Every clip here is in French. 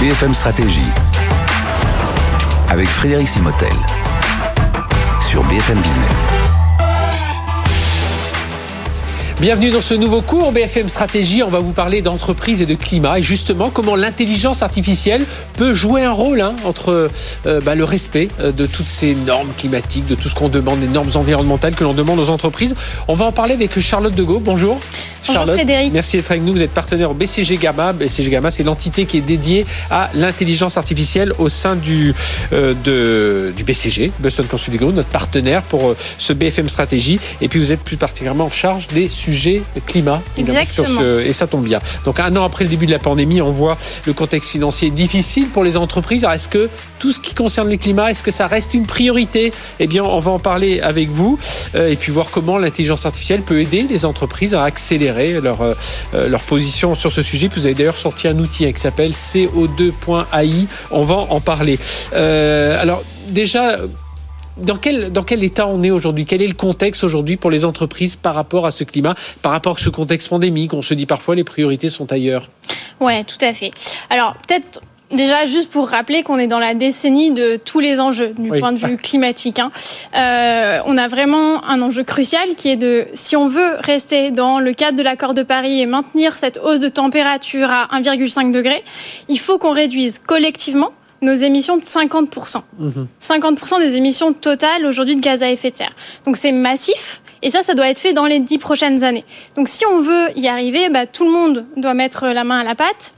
BFM Stratégie avec Frédéric Simotel sur BFM Business. Bienvenue dans ce nouveau cours BFM Stratégie. On va vous parler d'entreprise et de climat et justement comment l'intelligence artificielle peut jouer un rôle hein, entre euh, bah, le respect euh, de toutes ces normes climatiques, de tout ce qu'on demande, des normes environnementales que l'on demande aux entreprises. On va en parler avec Charlotte Degault. Bonjour. Bonjour Frédéric. Merci d'être avec nous. Vous êtes partenaire au BCG Gamma. BCG Gamma, c'est l'entité qui est dédiée à l'intelligence artificielle au sein du, euh, de, du BCG, Boston Consulting Group, notre partenaire pour ce BFM Stratégie. Et puis vous êtes plus particulièrement en charge des sujets sujet climat. Exactement. et ça tombe bien. Donc un an après le début de la pandémie, on voit le contexte financier difficile pour les entreprises. Alors est-ce que tout ce qui concerne le climat, est-ce que ça reste une priorité? Eh bien, on va en parler avec vous euh, et puis voir comment l'intelligence artificielle peut aider les entreprises à accélérer leur, euh, leur position sur ce sujet. Vous avez d'ailleurs sorti un outil hein, qui s'appelle CO2.ai. On va en parler. Euh, alors déjà, dans quel, dans quel état on est aujourd'hui? Quel est le contexte aujourd'hui pour les entreprises par rapport à ce climat, par rapport à ce contexte pandémique? On se dit parfois les priorités sont ailleurs. Ouais, tout à fait. Alors peut-être Déjà, juste pour rappeler qu'on est dans la décennie de tous les enjeux du point de vue climatique. Hein. Euh, on a vraiment un enjeu crucial qui est de, si on veut rester dans le cadre de l'accord de Paris et maintenir cette hausse de température à 1,5 degré, il faut qu'on réduise collectivement nos émissions de 50%. 50% mhm. des émissions totales aujourd'hui de gaz à effet de serre. Donc c'est massif. Et ça, ça doit être fait dans les dix prochaines années. Donc si on veut y arriver, bah, tout le monde doit mettre la main à la pâte.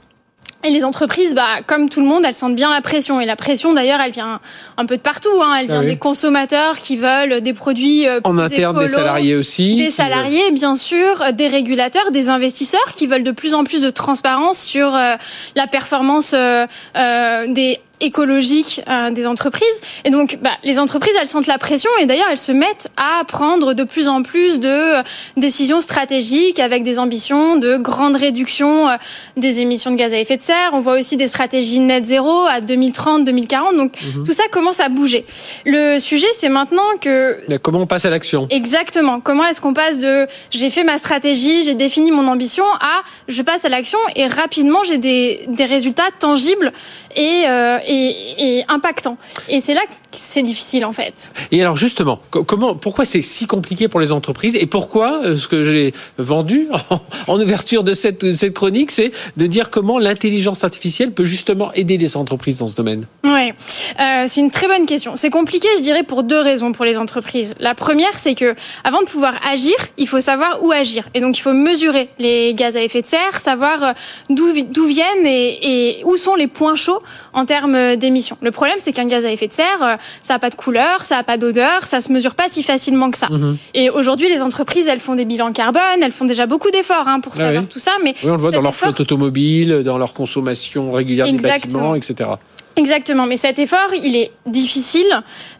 Et les entreprises, bah, comme tout le monde, elles sentent bien la pression. Et la pression, d'ailleurs, elle vient un peu de partout. Hein. Elle vient ah des consommateurs qui veulent des produits euh, en interne, des salariés aussi, des salariés, bien sûr, des régulateurs, des investisseurs qui veulent de plus en plus de transparence sur euh, la performance euh, euh des écologique euh, des entreprises. Et donc, bah, les entreprises, elles sentent la pression et d'ailleurs, elles se mettent à prendre de plus en plus de euh, décisions stratégiques avec des ambitions de grande réduction euh, des émissions de gaz à effet de serre. On voit aussi des stratégies net zéro à 2030, 2040. Donc, mhm. tout ça commence à bouger. Le sujet, c'est maintenant que... comment on passe à l'action? Exactement. Comment est-ce qu'on passe de j'ai fait ma stratégie, j'ai défini mon ambition à je passe à l'action et rapidement j'ai des, des résultats tangibles et, euh, et, et impactant. Et c'est là que c'est difficile en fait. Et alors justement, comment, pourquoi c'est si compliqué pour les entreprises et pourquoi euh, ce que j'ai vendu en, ouverture de cette, cette chronique, c'est de dire comment l'intelligence artificielle peut justement aider les entreprises dans ce domaine? Oui, euh, c'est une très bonne question. C'est compliqué, je dirais, pour deux raisons pour les entreprises. La première, c'est que avant de pouvoir agir, il faut savoir où agir, et donc il faut mesurer les gaz à effet de serre, savoir euh, d'où viennent et, et où sont les points chauds en termes d'émissions. Le problème, c'est qu'un gaz à effet de serre, euh, ça n'a pas de couleur, ça n'a pas d'odeur, ça se mesure pas si facilement que ça. Mhm. Et aujourd'hui, les entreprises, elles font des bilans carbone, elles font déjà beaucoup d'efforts hein, pour savoir tout ça. Mais oui, on le voit dans leur flotte automobile, dans leur consommation régulière des bâtiments, etc. Exactement, mais cet effort, il est difficile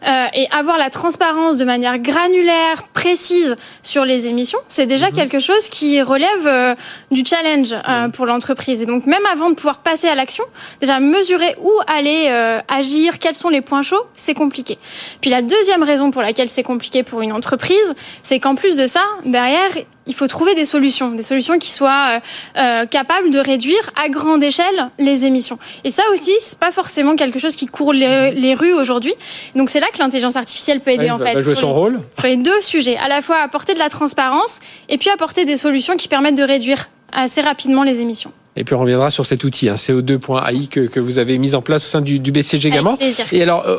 euh, et avoir la transparence de manière granulaire, précise sur les émissions, c'est déjà mhm. quelque chose qui relève euh, du challenge euh, pour l'entreprise. Et donc même avant de pouvoir passer à l'action, déjà mesurer où aller euh, agir, quels sont les points chauds, c'est compliqué. Puis la deuxième raison pour laquelle c'est compliqué pour une entreprise, c'est qu'en plus de ça, derrière, il faut trouver des solutions, des solutions qui soient euh, euh, capables de réduire à grande échelle les émissions. Et ça aussi, c'est pas forcément quelque chose qui court les, rues aujourd'hui. Donc c'est là que l'intelligence artificielle peut aider en fait. jouer son rôle. Sur les deux sujets, à la fois apporter de la transparence et puis apporter des solutions qui permettent de réduire assez rapidement les émissions. Et puis on reviendra sur cet outil, hein, CO2.ai que, que vous avez mis en place au sein du, du BCG Gamma. Et alors, euh,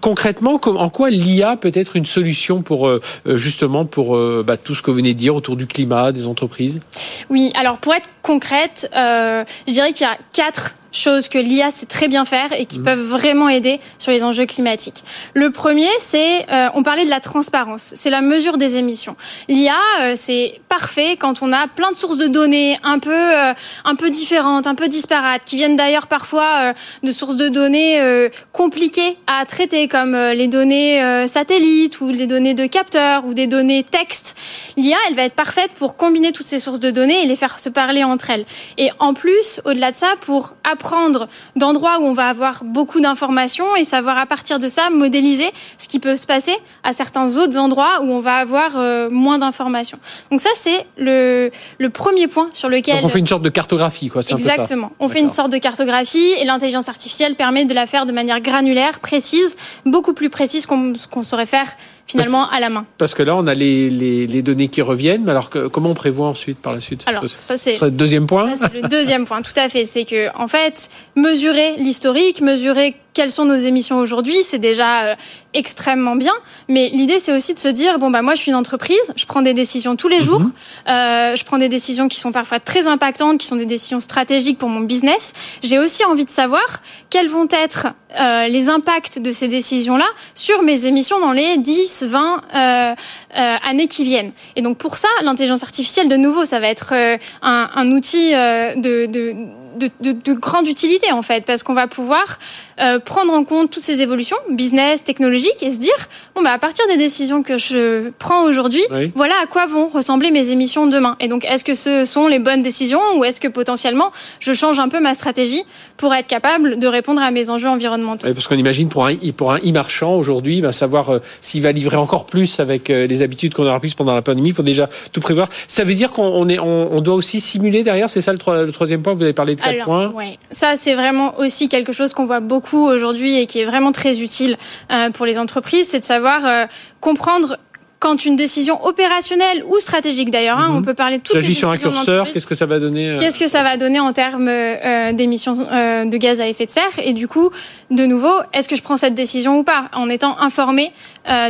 concrètement, en quoi l'IA peut être une solution pour euh, euh, justement pour euh, bah, tout ce que vous venez de dire autour du climat, des entreprises? Oui, alors pour être concrète, je dirais qu'il y a quatre choses que l'IA sait très bien faire et qui mmh. peuvent vraiment aider sur les enjeux climatiques. Le premier, c'est, euh, on parlait de la transparence, c'est la mesure des émissions. L'IA, euh, c'est parfait quand on a plein de sources de données un peu, euh, un peu différentes, un peu disparates, qui viennent d'ailleurs parfois de sources de données compliquées à traiter, comme les données satellites ou les données de capteurs ou des données texte. L'IA, elle va être parfaite pour combiner toutes ces sources de données et les faire se parler entre elles. Et en plus, au-delà de ça, pour apporter apprendre d'endroits où on va avoir beaucoup d'informations et savoir à partir de ça modéliser ce qui peut se passer à certains autres endroits où on va avoir euh, moins d'informations. Donc ça, c'est le, le premier point sur lequel... Donc on fait une sorte de cartographie, quoi. Exactement. On fait une sorte de cartographie et l'intelligence artificielle permet de la faire de manière granulaire, précise, beaucoup plus précise qu'on saurait faire finalement à la main. Parce que là, on a les, les, les données qui reviennent, mais alors que, comment on prévoit ensuite par la suite Alors, ça c'est le deuxième point. C'est le deuxième point, tout à fait. C'est que, en fait, mesurer l'historique, mesurer quelles sont nos émissions aujourd'hui, c'est déjà euh, extrêmement bien. Mais l'idée, c'est aussi de se dire bon bah moi, je suis une entreprise, je prends des décisions tous les mhm. jours, euh, je prends des décisions qui sont parfois très impactantes, qui sont des décisions stratégiques pour mon business. J'ai aussi envie de savoir quels vont être euh, les impacts de ces décisions-là sur mes émissions dans les 10, 20 euh, euh, années qui viennent. Et donc pour ça, l'intelligence artificielle, de nouveau, ça va être euh, un, un, outil de, de de, de, de, grande utilité en fait, parce qu'on va pouvoir euh, prendre en compte toutes ces évolutions, business, technologiques, et se dire bon bah à partir des décisions que je prends aujourd'hui, voilà à quoi vont ressembler mes émissions demain. Et donc est-ce que ce sont les bonnes décisions ou est-ce que potentiellement je change un peu ma stratégie pour être capable de répondre à mes enjeux environnementaux Parce qu'on imagine pour un pour un e-marchand aujourd'hui, bah, savoir euh, s'il va livrer encore plus avec euh, les habitudes qu'on aura prises pendant la pandémie, il faut déjà tout prévoir. Ça veut dire qu'on on, on, doit aussi simuler derrière, c'est ça le, le troisième point. Vous avez parlé de alors, Ouais. Ça, c'est vraiment aussi quelque chose qu'on voit beaucoup aujourd'hui et qui est vraiment très utile euh, pour les entreprises, c'est de savoir euh, comprendre quand une décision opérationnelle ou stratégique d'ailleurs, hein, mhm. on peut parler de toutes les décisions. sur un curseur, qu'est-ce que ça va donner euh Qu'est-ce que ça va donner en termes euh, d'émissions euh, de gaz à effet de serre Et du coup, de nouveau, est-ce que je prends cette décision ou pas En étant informé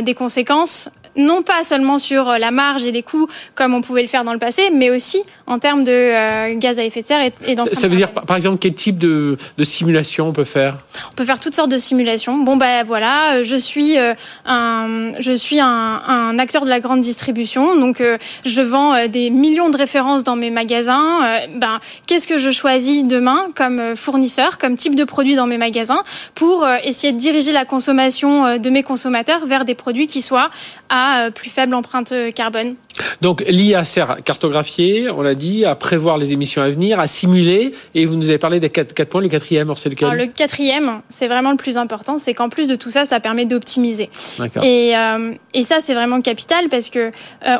des conséquences non pas seulement sur euh, la marge et les coûts comme on pouvait le faire dans le passé, mais aussi en termes de euh, gaz à effet de serre et, et Ça, ça veut dire, par exemple, quel type de, de, simulation on peut faire? On peut faire toutes sortes de simulations. Bon, ben voilà, euh, je suis un, je suis un, un, acteur de la grande distribution, donc je vends des millions de références dans mes magasins. ben, qu'est-ce que je choisis demain comme fournisseur, comme type de produit dans mes magasins pour essayer de diriger la consommation de mes consommateurs vers des produits qui soient à euh, plus faible empreinte euh, carbone. Donc l'IA sert à cartographier, on l'a dit, à prévoir les émissions à venir, à simuler. Et vous nous avez parlé des quatre, points. Le quatrième, c'est lequel Le quatrième, c'est vraiment le plus important, c'est qu'en plus de tout ça, ça permet d'optimiser. Et, euh, et ça, c'est vraiment capital parce que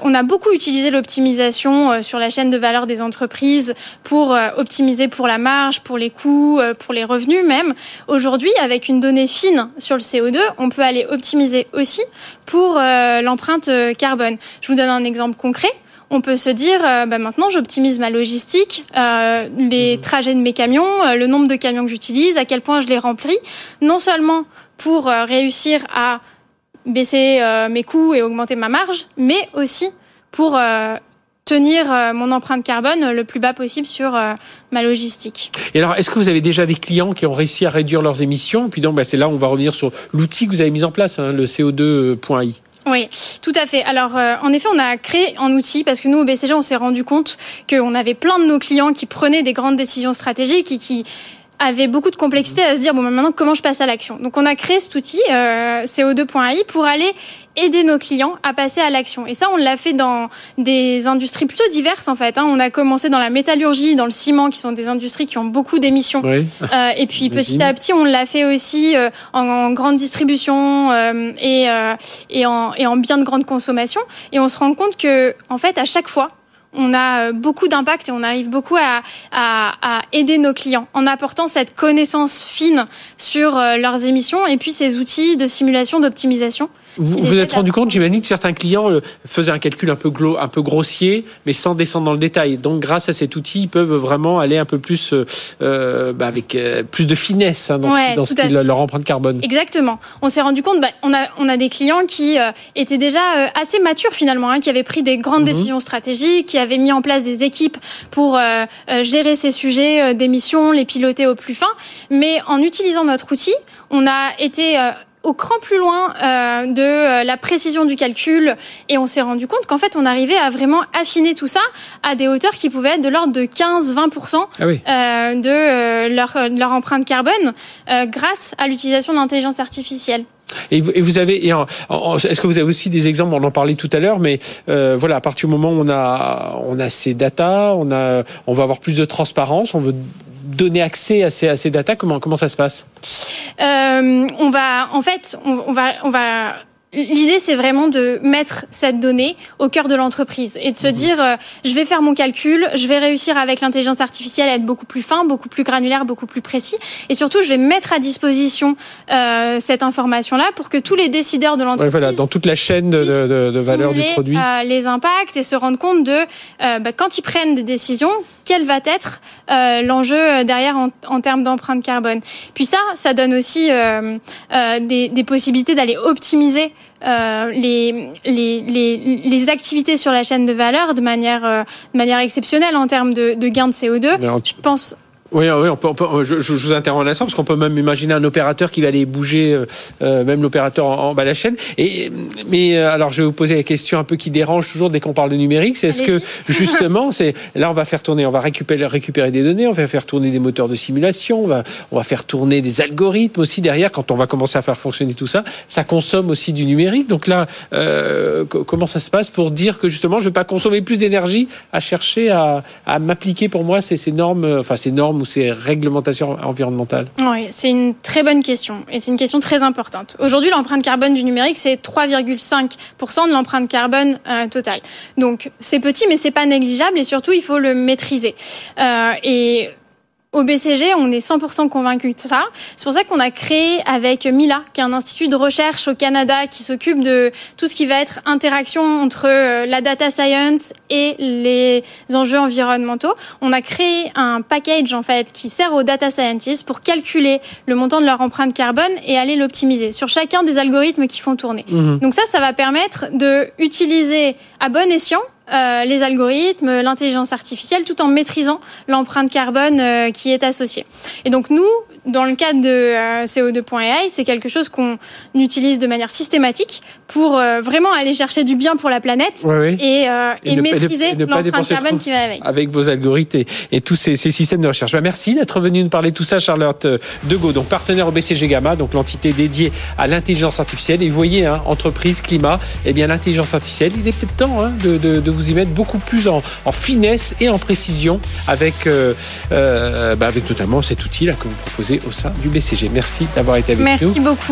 on a beaucoup utilisé l'optimisation sur la chaîne de valeur des entreprises pour optimiser pour la marge, pour les coûts, pour les revenus même. Aujourd'hui, avec une donnée fine sur le CO2, on peut aller optimiser aussi pour l'empreinte euh, carbone. Je vous donne un exemple concret on peut se dire, euh, bah maintenant j'optimise ma logistique, euh, les mmh. trajets de mes camions, le nombre de camions que j'utilise, à quel point je les remplis, non seulement pour réussir à baisser mes coûts et augmenter ma marge, mais aussi pour tenir mon empreinte carbone le plus bas possible sur ma logistique. Et alors, est-ce que vous avez déjà des clients qui ont réussi à réduire leurs émissions? Puis donc, bah, c'est là où on va revenir sur l'outil que vous avez mis en place, hein, le CO2.i. Oui, tout à fait. Alors, euh, en effet, on a créé un outil parce que nous, au BCG, on s'est rendu compte qu'on avait plein de nos clients qui prenaient des grandes décisions stratégiques et qui avaient beaucoup de complexité à se dire bon ben, maintenant comment je passe à l'action? Donc on a créé cet outil euh, CO2.ai pour aller aider nos clients à passer à l'action. Et ça, on l'a fait dans des industries plutôt diverses en fait. Hein. On a commencé dans la métallurgie, dans le ciment, qui sont des industries qui ont beaucoup d'émissions. Euh, et puis petit à petit, on l'a fait aussi euh, en, grande distribution euh, et, euh, et, en, et en biens de grande consommation. Et on se rend compte que en fait, à chaque fois, on a beaucoup d'impact et on arrive beaucoup à, à, à, aider nos clients en apportant cette connaissance fine sur leurs émissions et puis ces outils de simulation, d'optimisation vous vous êtes rendu compte, j'imagine que certains clients euh, faisaient un calcul un peu, glo, un peu grossier, mais sans descendre dans le détail. Donc, grâce à cet outil, ils peuvent vraiment aller un peu plus euh, euh bah, avec euh, plus de finesse hein, dans, ce, dans leur empreinte carbone. Exactement. On s'est rendu compte, bah, on, a, on a des clients qui étaient déjà assez matures finalement, hein, qui avaient pris des grandes mhm. décisions stratégiques, qui avaient mis en place des équipes pour gérer ces sujets d'émissions, les piloter au plus fin. Mais en utilisant notre outil, on a été au cran plus loin euh, de euh, la précision du calcul et on s'est rendu compte qu'en fait on arrivait à vraiment affiner tout ça à des hauteurs qui pouvaient être de l'ordre de 15-20% ah euh, de euh, leur, leur empreinte carbone euh, grâce à l'utilisation de l'intelligence artificielle. Et vous, avez, est-ce que vous avez aussi des exemples On en parlait tout à l'heure, mais euh, voilà, à partir du moment où on a, on a ces datas, on a, on va avoir plus de transparence, on veut donner accès à ces, à ces datas Comment, comment ça se passe? Euh, On va, en fait, on va, on va L'idée, c'est vraiment de mettre cette donnée au cœur de l'entreprise et de se mhm. dire, euh, je vais faire mon calcul, je vais réussir avec l'intelligence artificielle à être beaucoup plus fin, beaucoup plus granulaire, beaucoup plus précis. Et surtout, je vais mettre à disposition euh, cette information-là pour que tous les décideurs de l'entreprise... voilà, dans toute la chaîne de, de, de valeur du produit. Euh, les impacts et se rendre compte de, euh, bah, quand ils prennent des décisions, quel va être euh, l'enjeu derrière en, en termes d'empreinte carbone. Puis ça, ça donne aussi euh, euh, des, des, possibilités d'aller optimiser euh, les, les, les, les, activités sur la chaîne de valeur de manière, euh, de manière exceptionnelle en termes de, de gains de CO2. Je pense oui, oui on peut, on peut, je, je, vous interromps un instant parce qu'on peut même imaginer un opérateur qui va aller bouger, euh, euh même l'opérateur en, en, bas de la chaîne. Et, mais euh, alors, je vais vous poser la question un peu qui dérange toujours dès qu'on parle de numérique. C'est est-ce que justement, c'est là, on va faire tourner, on va récupérer, récupérer des données, on va faire tourner des moteurs de simulation, on va, on va faire tourner des algorithmes aussi derrière. Quand on va commencer à faire fonctionner tout ça, ça consomme aussi du numérique. Donc là, euh, comment ça se passe pour dire que justement, je ne vais pas consommer plus d'énergie à chercher à, à m'appliquer pour moi ces, ces normes, enfin ces normes ou ces réglementations environnementales Oui, c'est une très bonne question et c'est une question très importante. Aujourd'hui, l'empreinte carbone du numérique, c'est 3,5% de l'empreinte carbone euh, totale. Donc c'est petit, mais c'est pas négligeable et surtout, il faut le maîtriser. Euh, et au BCG, on est 100% convaincu de ça. C'est pour ça qu'on a créé avec Mila, qui est un institut de recherche au Canada qui s'occupe de tout ce qui va être interaction entre euh, la data science et les enjeux environnementaux. On a créé un package en fait qui sert aux data scientists pour calculer le montant de leur empreinte carbone et aller l'optimiser sur chacun des algorithmes qui font tourner. Mmh. Donc ça, ça va permettre de utiliser à bon escient euh, les algorithmes, l'intelligence artificielle, tout en maîtrisant l'empreinte carbone euh, qui est associée. Et donc nous, dans le cadre de euh, CO2.ai, c'est quelque chose qu'on utilise de manière systématique pour euh, vraiment aller chercher du bien pour la planète oui, oui. et, euh, et, et, maîtriser l'empreinte carbone qui va avec. Avec vos algorithmes et, et tous ces, ces, systèmes de recherche. Bah, merci d'être venu nous parler de tout ça, Charlotte Degault, donc partenaire au BCG Gamma, donc l'entité dédiée à l'intelligence artificielle. Et vous voyez, hein, entreprise, climat, eh bien l'intelligence artificielle, il est peut-être temps hein, de, de, de, vous y mettre beaucoup plus en, en finesse et en précision avec, euh, bah, avec notamment cet outil là que vous proposez au sein du BCG. Merci d'avoir été avec Merci nous. Merci beaucoup.